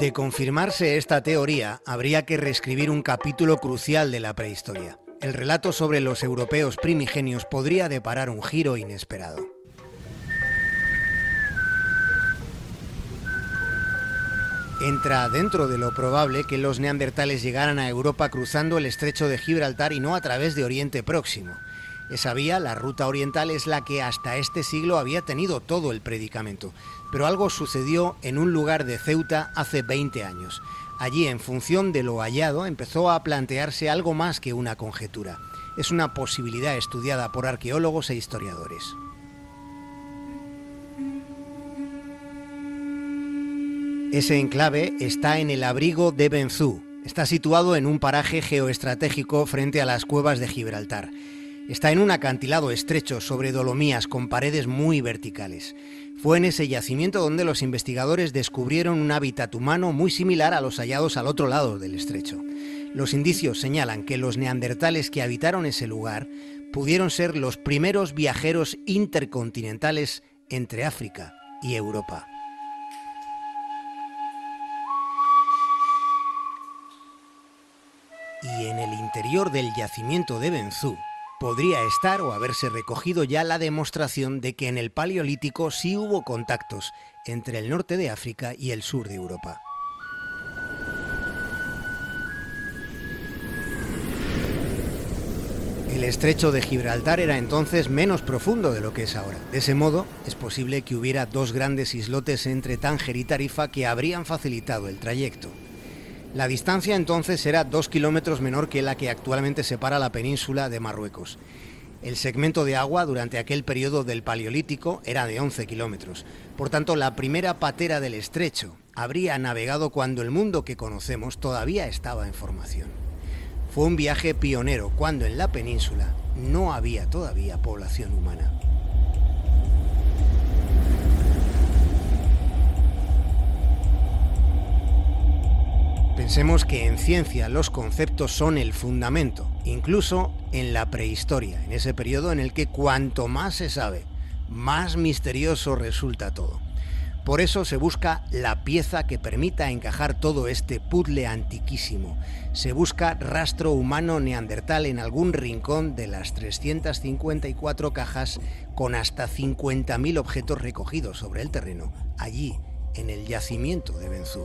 De confirmarse esta teoría, habría que reescribir un capítulo crucial de la prehistoria. El relato sobre los europeos primigenios podría deparar un giro inesperado. Entra dentro de lo probable que los neandertales llegaran a Europa cruzando el estrecho de Gibraltar y no a través de Oriente Próximo. Esa vía, la ruta oriental, es la que hasta este siglo había tenido todo el predicamento. Pero algo sucedió en un lugar de Ceuta hace 20 años. Allí, en función de lo hallado, empezó a plantearse algo más que una conjetura. Es una posibilidad estudiada por arqueólogos e historiadores. Ese enclave está en el abrigo de Benzú. Está situado en un paraje geoestratégico frente a las cuevas de Gibraltar. Está en un acantilado estrecho sobre dolomías con paredes muy verticales. Fue en ese yacimiento donde los investigadores descubrieron un hábitat humano muy similar a los hallados al otro lado del estrecho. Los indicios señalan que los neandertales que habitaron ese lugar pudieron ser los primeros viajeros intercontinentales entre África y Europa. y en el interior del yacimiento de Benzú podría estar o haberse recogido ya la demostración de que en el Paleolítico sí hubo contactos entre el norte de África y el sur de Europa. El estrecho de Gibraltar era entonces menos profundo de lo que es ahora. De ese modo, es posible que hubiera dos grandes islotes entre Tánger y Tarifa que habrían facilitado el trayecto. La distancia entonces era dos kilómetros menor que la que actualmente separa la península de Marruecos. El segmento de agua durante aquel periodo del Paleolítico era de 11 kilómetros. Por tanto, la primera patera del estrecho habría navegado cuando el mundo que conocemos todavía estaba en formación. Fue un viaje pionero cuando en la península no había todavía población humana. Pensemos que en ciencia los conceptos son el fundamento, incluso en la prehistoria, en ese periodo en el que cuanto más se sabe, más misterioso resulta todo. Por eso se busca la pieza que permita encajar todo este puzzle antiquísimo. Se busca rastro humano neandertal en algún rincón de las 354 cajas con hasta 50.000 objetos recogidos sobre el terreno, allí, en el yacimiento de Benzú.